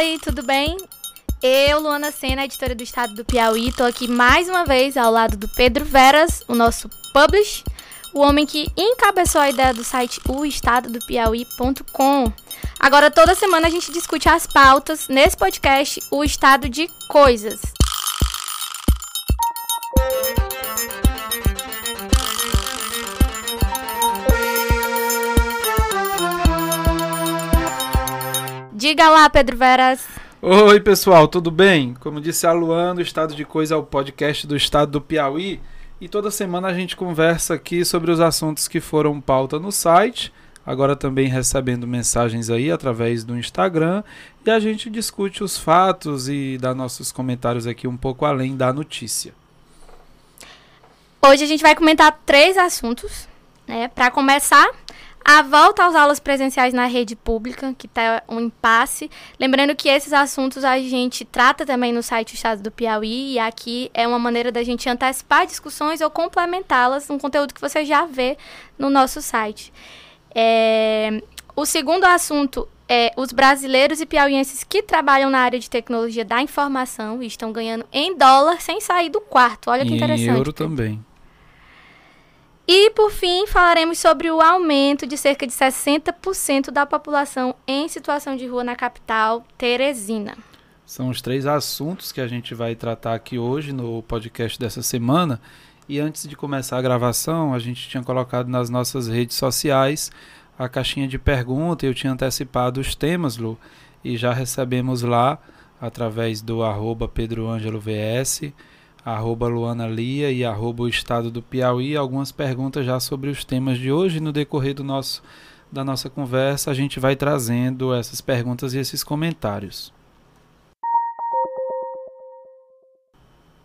Oi, tudo bem? Eu, Luana Sena, editora do Estado do Piauí, estou aqui mais uma vez ao lado do Pedro Veras, o nosso publish, o homem que encabeçou a ideia do site oestadodopiauí.com. Agora, toda semana a gente discute as pautas nesse podcast, o estado de coisas. Diga lá, Pedro Veras. Oi, pessoal, tudo bem? Como disse a Luana, o Estado de Coisa é o podcast do Estado do Piauí. E toda semana a gente conversa aqui sobre os assuntos que foram pauta no site. Agora também recebendo mensagens aí através do Instagram. E a gente discute os fatos e dá nossos comentários aqui um pouco além da notícia. Hoje a gente vai comentar três assuntos. Né? Para começar, a volta às aulas presenciais na rede pública, que está um impasse. Lembrando que esses assuntos a gente trata também no site Estado do Piauí, e aqui é uma maneira da gente antecipar discussões ou complementá-las, um conteúdo que você já vê no nosso site. É... O segundo assunto é os brasileiros e piauienses que trabalham na área de tecnologia da informação e estão ganhando em dólar sem sair do quarto. Olha que e interessante. Em euro também. E, por fim, falaremos sobre o aumento de cerca de 60% da população em situação de rua na capital, Teresina. São os três assuntos que a gente vai tratar aqui hoje no podcast dessa semana. E antes de começar a gravação, a gente tinha colocado nas nossas redes sociais a caixinha de pergunta. Eu tinha antecipado os temas, Lu, e já recebemos lá através do arroba PedroAngeloVS arroba Luana Lia e arroba o Estado do Piauí, algumas perguntas já sobre os temas de hoje. No decorrer do nosso, da nossa conversa, a gente vai trazendo essas perguntas e esses comentários.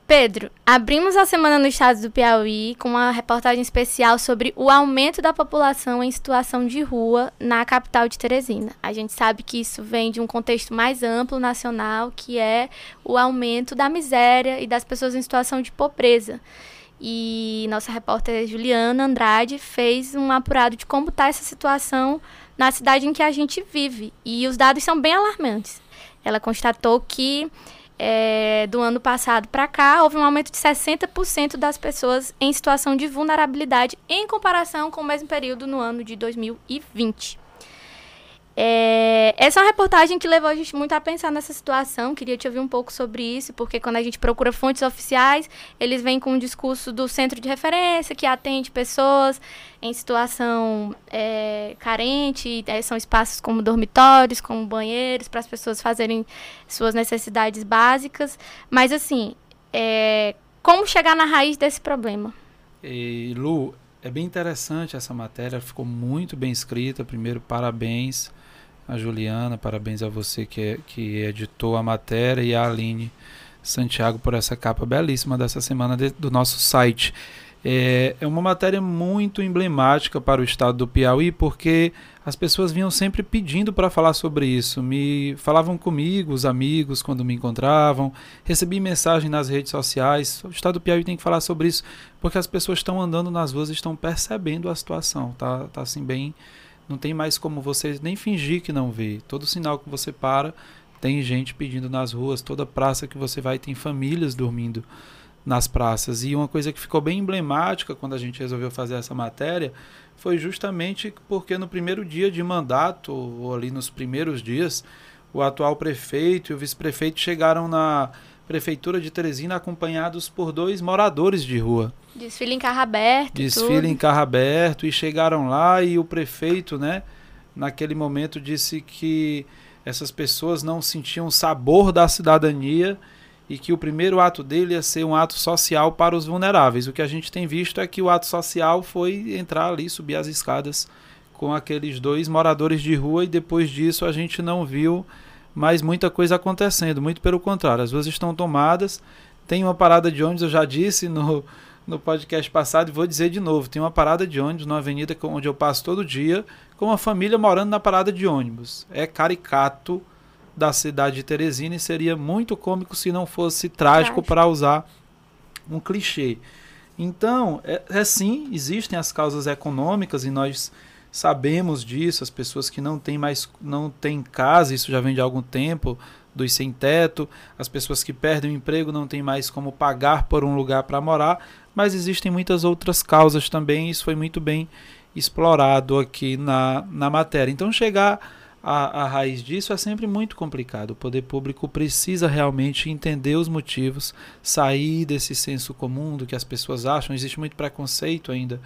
Pedro, abrimos a semana no estado do Piauí com uma reportagem especial sobre o aumento da população em situação de rua na capital de Teresina. A gente sabe que isso vem de um contexto mais amplo nacional, que é o aumento da miséria e das pessoas em situação de pobreza. E nossa repórter Juliana Andrade fez um apurado de como está essa situação na cidade em que a gente vive. E os dados são bem alarmantes. Ela constatou que é, do ano passado para cá, houve um aumento de 60% das pessoas em situação de vulnerabilidade em comparação com o mesmo período no ano de 2020. É, essa é uma reportagem que levou a gente muito a pensar nessa situação. Queria te ouvir um pouco sobre isso, porque quando a gente procura fontes oficiais, eles vêm com um discurso do centro de referência, que atende pessoas em situação é, carente, é, são espaços como dormitórios, como banheiros, para as pessoas fazerem suas necessidades básicas. Mas, assim, é, como chegar na raiz desse problema? E, Lu, é bem interessante essa matéria, ficou muito bem escrita. Primeiro, parabéns a Juliana, parabéns a você que, que editou a matéria e a Aline Santiago por essa capa belíssima dessa semana de, do nosso site. É, é uma matéria muito emblemática para o estado do Piauí, porque as pessoas vinham sempre pedindo para falar sobre isso. Me falavam comigo, os amigos, quando me encontravam. Recebi mensagem nas redes sociais. O estado do Piauí tem que falar sobre isso, porque as pessoas estão andando nas ruas e estão percebendo a situação. Tá, tá assim bem não tem mais como você nem fingir que não vê. Todo sinal que você para, tem gente pedindo nas ruas. Toda praça que você vai, tem famílias dormindo nas praças. E uma coisa que ficou bem emblemática quando a gente resolveu fazer essa matéria foi justamente porque no primeiro dia de mandato, ou ali nos primeiros dias, o atual prefeito e o vice-prefeito chegaram na Prefeitura de Teresina acompanhados por dois moradores de rua. Desfile em carro aberto. Desfile em carro aberto e chegaram lá e o prefeito, né, naquele momento disse que essas pessoas não sentiam o sabor da cidadania e que o primeiro ato dele ia ser um ato social para os vulneráveis. O que a gente tem visto é que o ato social foi entrar ali, subir as escadas com aqueles dois moradores de rua e depois disso a gente não viu mais muita coisa acontecendo, muito pelo contrário, as ruas estão tomadas, tem uma parada de ônibus, eu já disse no, no podcast passado e vou dizer de novo, tem uma parada de ônibus na avenida onde eu passo todo dia, com uma família morando na parada de ônibus. É caricato da cidade de Teresina e seria muito cômico se não fosse trágico para usar um clichê. Então, é, é sim, existem as causas econômicas e nós sabemos disso, as pessoas que não têm mais não têm casa, isso já vem de algum tempo, dos sem teto, as pessoas que perdem o emprego não têm mais como pagar por um lugar para morar, mas existem muitas outras causas também, isso foi muito bem explorado aqui na, na matéria. Então, chegar à, à raiz disso é sempre muito complicado. O poder público precisa realmente entender os motivos, sair desse senso comum do que as pessoas acham. Existe muito preconceito ainda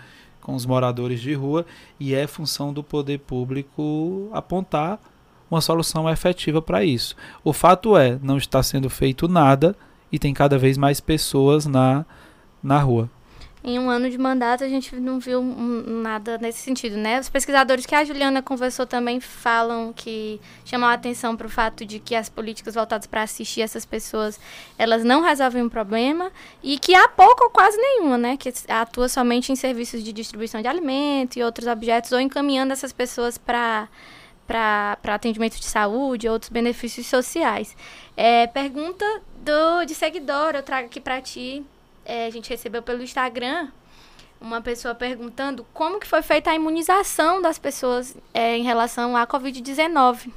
com os moradores de rua e é função do poder público apontar uma solução efetiva para isso. O fato é, não está sendo feito nada e tem cada vez mais pessoas na, na rua em um ano de mandato a gente não viu nada nesse sentido, né? Os pesquisadores que a Juliana conversou também falam que chamam a atenção para o fato de que as políticas voltadas para assistir essas pessoas, elas não resolvem o problema e que há pouco ou quase nenhuma, né? Que atua somente em serviços de distribuição de alimento e outros objetos ou encaminhando essas pessoas para para atendimento de saúde e outros benefícios sociais. É, pergunta do, de seguidor, eu trago aqui para ti é, a gente recebeu pelo Instagram uma pessoa perguntando como que foi feita a imunização das pessoas é, em relação à Covid-19.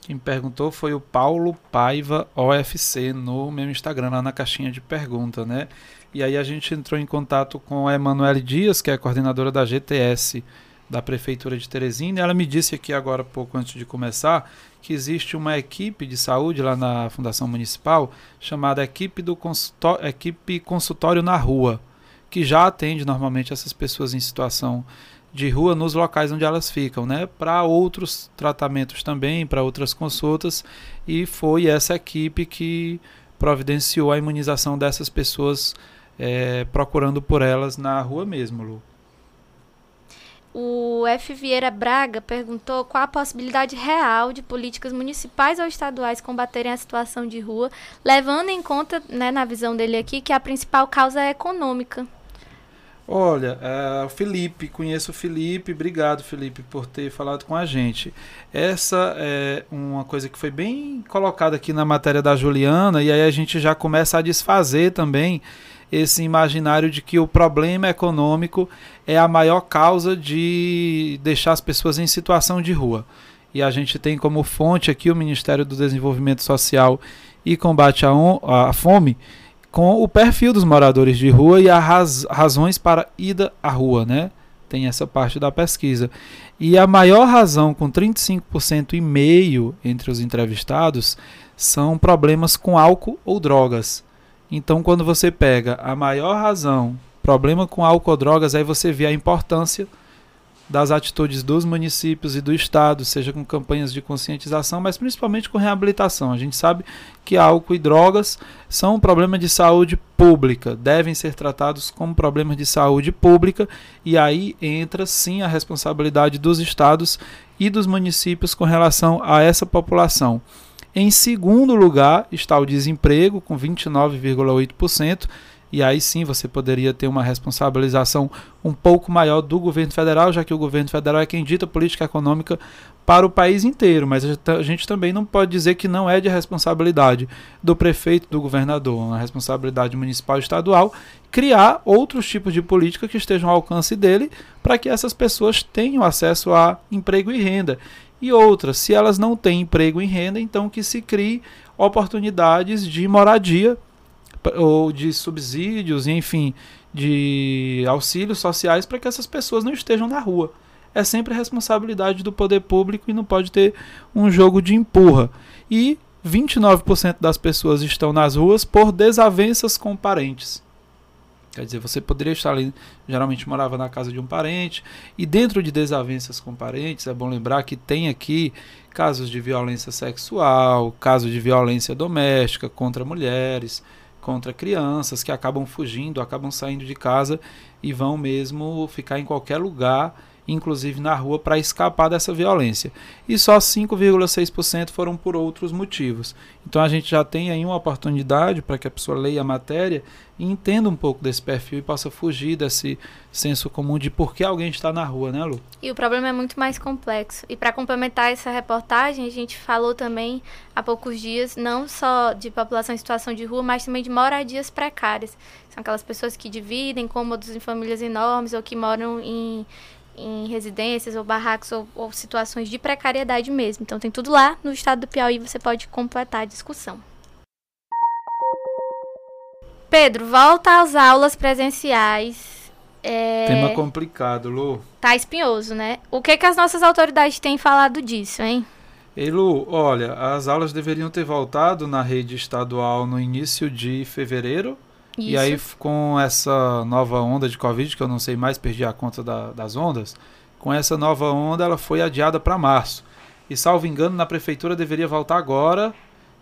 Quem perguntou foi o Paulo Paiva OFC no meu Instagram, lá na caixinha de pergunta, né? E aí a gente entrou em contato com a Emanuele Dias, que é coordenadora da GTS da Prefeitura de Teresina. Ela me disse aqui agora, pouco antes de começar, que existe uma equipe de saúde lá na Fundação Municipal chamada Equipe, do Consultório, equipe Consultório na Rua, que já atende normalmente essas pessoas em situação de rua nos locais onde elas ficam, né? Para outros tratamentos também, para outras consultas, e foi essa equipe que providenciou a imunização dessas pessoas é, procurando por elas na rua mesmo, Lu. O F. Vieira Braga perguntou qual a possibilidade real de políticas municipais ou estaduais combaterem a situação de rua, levando em conta, né, na visão dele aqui, que a principal causa é econômica. Olha, uh, Felipe, conheço o Felipe, obrigado Felipe por ter falado com a gente. Essa é uma coisa que foi bem colocada aqui na matéria da Juliana, e aí a gente já começa a desfazer também esse imaginário de que o problema econômico é a maior causa de deixar as pessoas em situação de rua. E a gente tem como fonte aqui o Ministério do Desenvolvimento Social e Combate à, Fome, com o perfil dos moradores de rua e as raz razões para ida à rua, né? Tem essa parte da pesquisa. E a maior razão, com 35% e meio entre os entrevistados, são problemas com álcool ou drogas. Então, quando você pega a maior razão, problema com álcool drogas, aí você vê a importância das atitudes dos municípios e do Estado, seja com campanhas de conscientização, mas principalmente com reabilitação. A gente sabe que álcool e drogas são um problema de saúde pública, devem ser tratados como problemas de saúde pública, e aí entra sim a responsabilidade dos estados e dos municípios com relação a essa população. Em segundo lugar está o desemprego, com 29,8%. E aí sim você poderia ter uma responsabilização um pouco maior do governo federal, já que o governo federal é quem dita política econômica para o país inteiro. Mas a gente também não pode dizer que não é de responsabilidade do prefeito, do governador, uma responsabilidade municipal e estadual, criar outros tipos de política que estejam ao alcance dele para que essas pessoas tenham acesso a emprego e renda. E outras, se elas não têm emprego e renda, então que se crie oportunidades de moradia ou de subsídios, enfim, de auxílios sociais para que essas pessoas não estejam na rua. É sempre responsabilidade do poder público e não pode ter um jogo de empurra. E 29% das pessoas estão nas ruas por desavenças com parentes. Quer dizer, você poderia estar ali, geralmente morava na casa de um parente, e dentro de desavenças com parentes, é bom lembrar que tem aqui casos de violência sexual, casos de violência doméstica contra mulheres, contra crianças que acabam fugindo, acabam saindo de casa e vão mesmo ficar em qualquer lugar inclusive na rua, para escapar dessa violência. E só 5,6% foram por outros motivos. Então a gente já tem aí uma oportunidade para que a pessoa leia a matéria e entenda um pouco desse perfil e possa fugir desse senso comum de por que alguém está na rua, né, Lu? E o problema é muito mais complexo. E para complementar essa reportagem, a gente falou também há poucos dias não só de população em situação de rua, mas também de moradias precárias. São aquelas pessoas que dividem cômodos em famílias enormes ou que moram em em residências ou barracos ou, ou situações de precariedade mesmo. Então tem tudo lá no estado do Piauí, você pode completar a discussão. Pedro, volta às aulas presenciais. É... Tema complicado, Lu. Tá espinhoso, né? O que que as nossas autoridades têm falado disso, hein? Ei, Lu, olha, as aulas deveriam ter voltado na rede estadual no início de fevereiro. Isso. E aí, com essa nova onda de Covid, que eu não sei mais, perdi a conta da, das ondas, com essa nova onda, ela foi adiada para março. E, salvo engano, na prefeitura deveria voltar agora,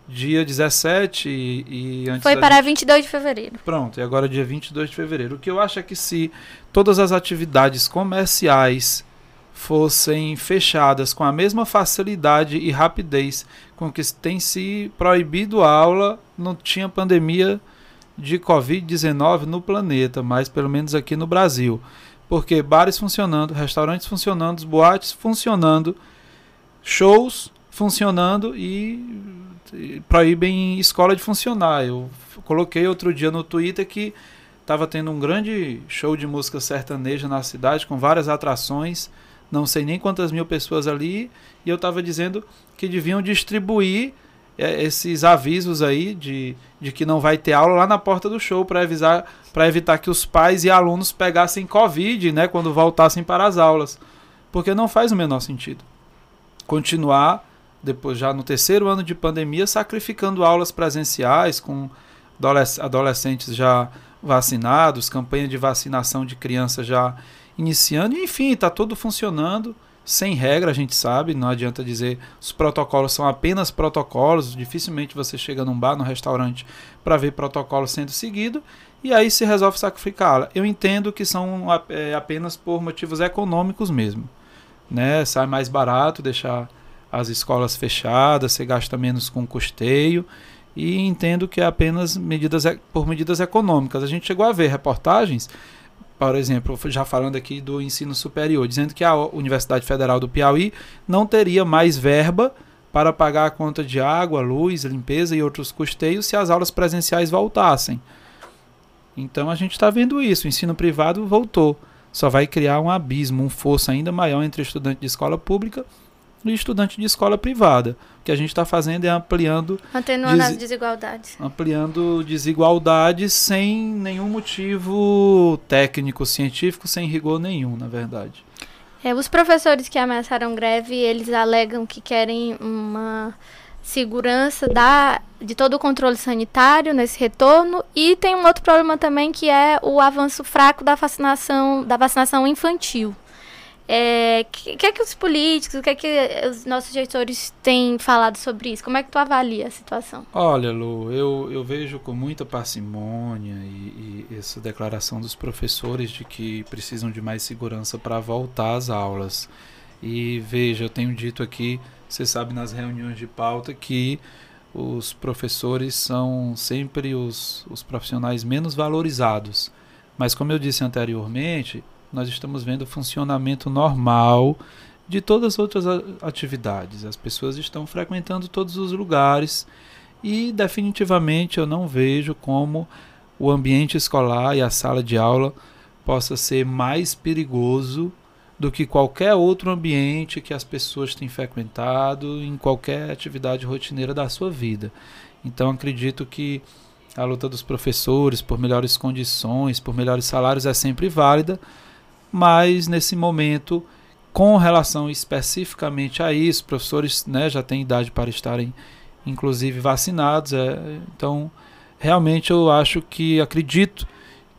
dia 17 e, e antes Foi para gente... 22 de fevereiro. Pronto, e agora dia 22 de fevereiro. O que eu acho é que se todas as atividades comerciais fossem fechadas com a mesma facilidade e rapidez com que tem se proibido a aula, não tinha pandemia de Covid-19 no planeta, mas pelo menos aqui no Brasil. Porque bares funcionando, restaurantes funcionando, boates funcionando, shows funcionando e proíbem escola de funcionar. Eu coloquei outro dia no Twitter que estava tendo um grande show de música sertaneja na cidade, com várias atrações, não sei nem quantas mil pessoas ali, e eu estava dizendo que deviam distribuir esses avisos aí de, de que não vai ter aula lá na porta do show para avisar para evitar que os pais e alunos pegassem covid, né, quando voltassem para as aulas, porque não faz o menor sentido. Continuar depois já no terceiro ano de pandemia, sacrificando aulas presenciais com adolescentes já vacinados, campanha de vacinação de crianças já iniciando, enfim, está tudo funcionando sem regra, a gente sabe, não adianta dizer os protocolos são apenas protocolos, dificilmente você chega num bar, num restaurante para ver protocolo sendo seguido, e aí se resolve sacrificá-la. Eu entendo que são é, apenas por motivos econômicos mesmo, né? Sai mais barato deixar as escolas fechadas, você gasta menos com custeio e entendo que é apenas medidas por medidas econômicas. A gente chegou a ver reportagens, por exemplo, já falando aqui do ensino superior, dizendo que a Universidade Federal do Piauí não teria mais verba para pagar a conta de água, luz, limpeza e outros custeios se as aulas presenciais voltassem. Então a gente está vendo isso. O ensino privado voltou. Só vai criar um abismo, um fosso ainda maior entre estudante de escola pública e estudante de escola privada. O que a gente está fazendo é ampliando. Atenuando des... as desigualdades. Ampliando desigualdades sem nenhum motivo técnico, científico, sem rigor nenhum, na verdade. É, os professores que ameaçaram greve, eles alegam que querem uma segurança da, de todo o controle sanitário nesse retorno e tem um outro problema também que é o avanço fraco da vacinação, da vacinação infantil. É, que, que é que os políticos, o que é que os nossos gestores têm falado sobre isso? Como é que tu avalia a situação? Olha, Lu, eu, eu vejo com muita parcimônia e, e essa declaração dos professores de que precisam de mais segurança para voltar às aulas. E veja, eu tenho dito aqui, você sabe nas reuniões de pauta que os professores são sempre os, os profissionais menos valorizados. Mas como eu disse anteriormente, nós estamos vendo o funcionamento normal de todas as outras atividades. As pessoas estão frequentando todos os lugares e definitivamente eu não vejo como o ambiente escolar e a sala de aula possa ser mais perigoso do que qualquer outro ambiente que as pessoas têm frequentado em qualquer atividade rotineira da sua vida. Então acredito que a luta dos professores por melhores condições, por melhores salários é sempre válida, mas nesse momento, com relação especificamente a isso, professores né, já têm idade para estarem, inclusive, vacinados. É, então, realmente eu acho que, acredito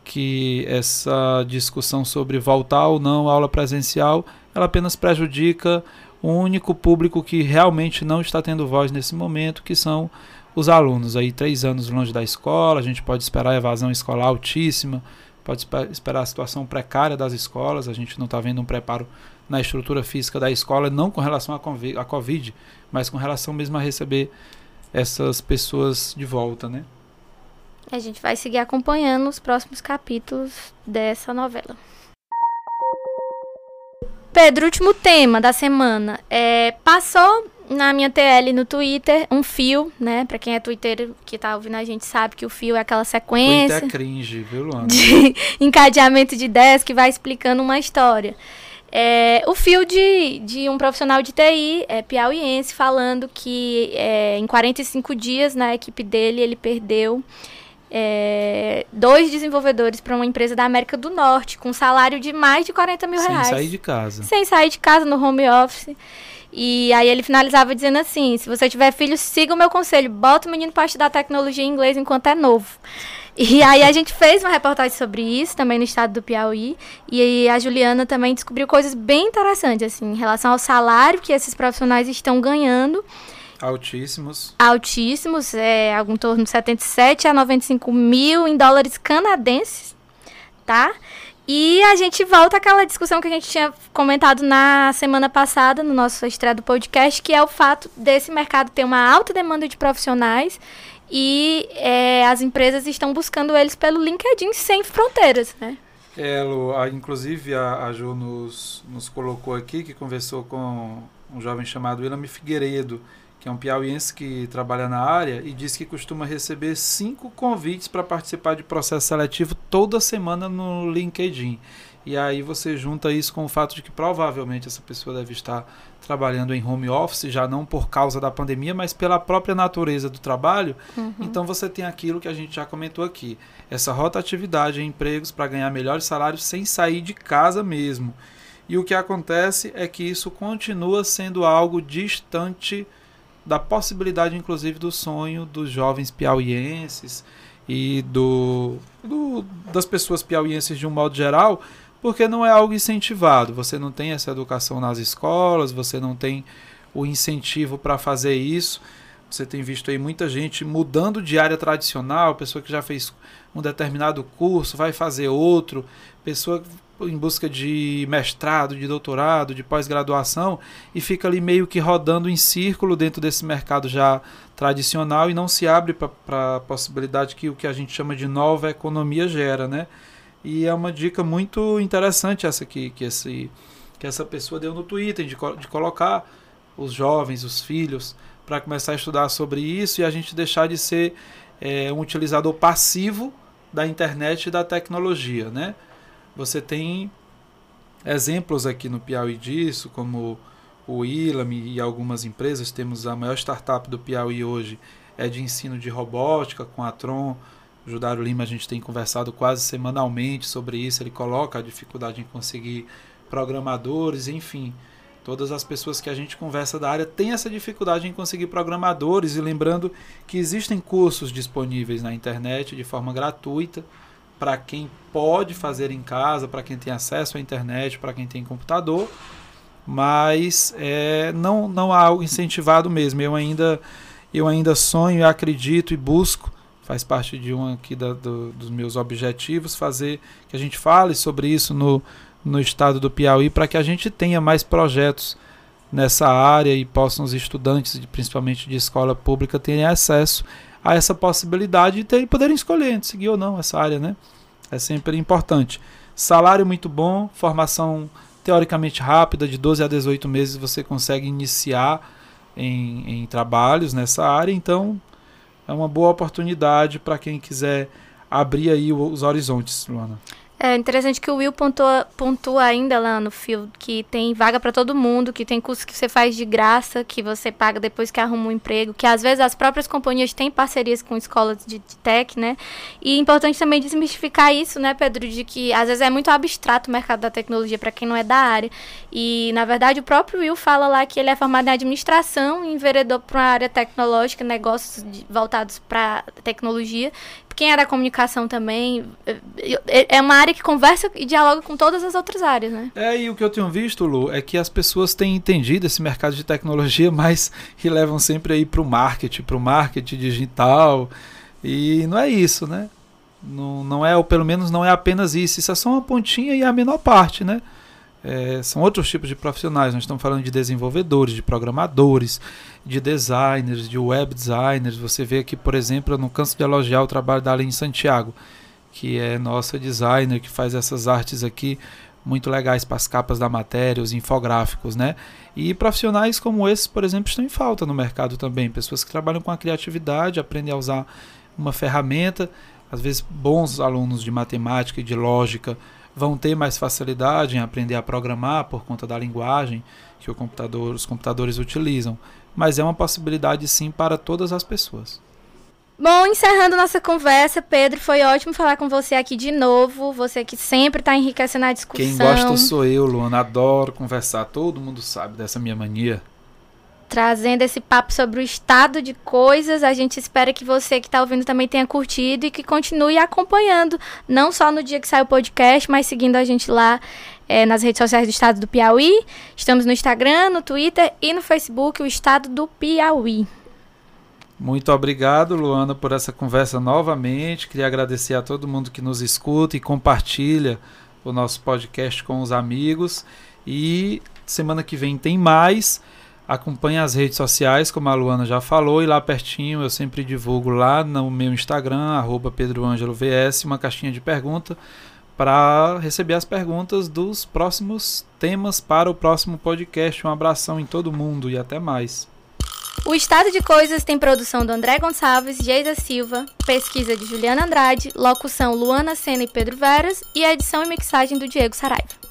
que essa discussão sobre voltar ou não à aula presencial, ela apenas prejudica o único público que realmente não está tendo voz nesse momento, que são os alunos. Aí, três anos longe da escola, a gente pode esperar evasão escolar altíssima, pode esperar a situação precária das escolas, a gente não está vendo um preparo na estrutura física da escola, não com relação à Covid, mas com relação mesmo a receber essas pessoas de volta, né? A gente vai seguir acompanhando os próximos capítulos dessa novela. Pedro, último tema da semana. É, passou na minha TL no Twitter um fio, né? Pra quem é Twitter que tá ouvindo a gente sabe que o fio é aquela sequência. Twitter é cringe, viu, Luana? De encadeamento de ideias que vai explicando uma história. É, o fio de, de um profissional de TI, é, piauiense, falando que é, em 45 dias na equipe dele ele perdeu é, dois desenvolvedores para uma empresa da América do Norte, com um salário de mais de 40 mil Sem reais. Sem sair de casa. Sem sair de casa, no home office. E aí ele finalizava dizendo assim: se você tiver filho, siga o meu conselho, bota o menino para estudar tecnologia em inglês enquanto é novo. E aí a gente fez uma reportagem sobre isso também no estado do Piauí. E a Juliana também descobriu coisas bem interessantes, assim, em relação ao salário que esses profissionais estão ganhando Altíssimos. Altíssimos, é algo em torno de 77 a 95 mil em dólares canadenses, tá? E a gente volta àquela discussão que a gente tinha comentado na semana passada, no nosso estreia do podcast, que é o fato desse mercado ter uma alta demanda de profissionais e é, as empresas estão buscando eles pelo LinkedIn sem fronteiras, né? É, Lu, a, inclusive a, a Ju nos, nos colocou aqui que conversou com um jovem chamado William Figueiredo, que é um piauiense que trabalha na área e diz que costuma receber cinco convites para participar de processo seletivo toda semana no LinkedIn. E aí você junta isso com o fato de que provavelmente essa pessoa deve estar trabalhando em home office, já não por causa da pandemia, mas pela própria natureza do trabalho. Uhum. Então você tem aquilo que a gente já comentou aqui, essa rotatividade em empregos para ganhar melhores salários sem sair de casa mesmo. E o que acontece é que isso continua sendo algo distante da possibilidade, inclusive, do sonho dos jovens piauienses e do, do, das pessoas piauienses de um modo geral, porque não é algo incentivado. Você não tem essa educação nas escolas, você não tem o incentivo para fazer isso. Você tem visto aí muita gente mudando de área tradicional, pessoa que já fez um determinado curso, vai fazer outro, pessoa em busca de mestrado, de doutorado, de pós-graduação e fica ali meio que rodando em círculo dentro desse mercado já tradicional e não se abre para a possibilidade que o que a gente chama de nova economia gera, né? E é uma dica muito interessante essa aqui, que, esse, que essa pessoa deu no Twitter, de, de colocar os jovens, os filhos, para começar a estudar sobre isso e a gente deixar de ser é, um utilizador passivo da internet e da tecnologia, né? Você tem exemplos aqui no Piauí disso, como o Ilami e algumas empresas. Temos a maior startup do Piauí hoje, é de ensino de robótica com a Tron. Judário Lima, a gente tem conversado quase semanalmente sobre isso. Ele coloca a dificuldade em conseguir programadores, enfim. Todas as pessoas que a gente conversa da área têm essa dificuldade em conseguir programadores. E lembrando que existem cursos disponíveis na internet de forma gratuita para quem pode fazer em casa, para quem tem acesso à internet, para quem tem computador, mas é, não, não há algo incentivado mesmo. Eu ainda, eu ainda sonho, acredito e busco, faz parte de um aqui da, do, dos meus objetivos, fazer que a gente fale sobre isso no, no estado do Piauí, para que a gente tenha mais projetos nessa área e possam os estudantes, principalmente de escola pública, terem acesso a essa possibilidade de poderem escolher seguir ou não essa área, né? É sempre importante. Salário muito bom, formação teoricamente rápida, de 12 a 18 meses você consegue iniciar em, em trabalhos nessa área, então é uma boa oportunidade para quem quiser abrir aí os horizontes, Luana. É interessante que o Will pontua, pontua ainda lá no fio que tem vaga para todo mundo, que tem curso que você faz de graça, que você paga depois que arruma um emprego, que às vezes as próprias companhias têm parcerias com escolas de, de tech, né? E é importante também desmistificar isso, né, Pedro, de que às vezes é muito abstrato o mercado da tecnologia para quem não é da área. E na verdade o próprio Will fala lá que ele é formado em administração e enveredou para a área tecnológica, negócios de, voltados para tecnologia, quem é da comunicação também, é, é uma área que conversa e dialoga com todas as outras áreas, né? É, e o que eu tenho visto, Lu, é que as pessoas têm entendido esse mercado de tecnologia, mas que levam sempre aí para o marketing, para o marketing digital, e não é isso, né? Não, não é, ou pelo menos não é apenas isso, isso é só uma pontinha e a menor parte, né? É, são outros tipos de profissionais. Nós estamos falando de desenvolvedores, de programadores, de designers, de web designers. Você vê aqui, por exemplo, eu não canso de elogiar o trabalho da Aline Santiago, que é nossa designer, que faz essas artes aqui muito legais para as capas da matéria, os infográficos, né? E profissionais como esses, por exemplo, estão em falta no mercado também. Pessoas que trabalham com a criatividade, aprendem a usar uma ferramenta, às vezes bons alunos de matemática e de lógica vão ter mais facilidade em aprender a programar por conta da linguagem que computador, os computadores utilizam. Mas é uma possibilidade sim para todas as pessoas. Bom, encerrando nossa conversa, Pedro, foi ótimo falar com você aqui de novo. Você que sempre está enriquecendo a discussão. Quem gosta sou eu, Luana. Adoro conversar. Todo mundo sabe dessa minha mania trazendo esse papo sobre o estado de coisas. A gente espera que você que está ouvindo também tenha curtido e que continue acompanhando, não só no dia que sai o podcast, mas seguindo a gente lá é, nas redes sociais do Estado do Piauí. Estamos no Instagram, no Twitter e no Facebook, o Estado do Piauí. Muito obrigado, Luana, por essa conversa novamente. Queria agradecer a todo mundo que nos escuta e compartilha o nosso podcast com os amigos. E semana que vem tem mais. Acompanhe as redes sociais, como a Luana já falou, e lá pertinho eu sempre divulgo lá no meu Instagram, PedroAngeloVS, uma caixinha de pergunta para receber as perguntas dos próximos temas para o próximo podcast. Um abração em todo mundo e até mais. O Estado de Coisas tem produção do André Gonçalves, Geisa Silva, pesquisa de Juliana Andrade, locução Luana Sena e Pedro Veras e edição e mixagem do Diego Saraiva.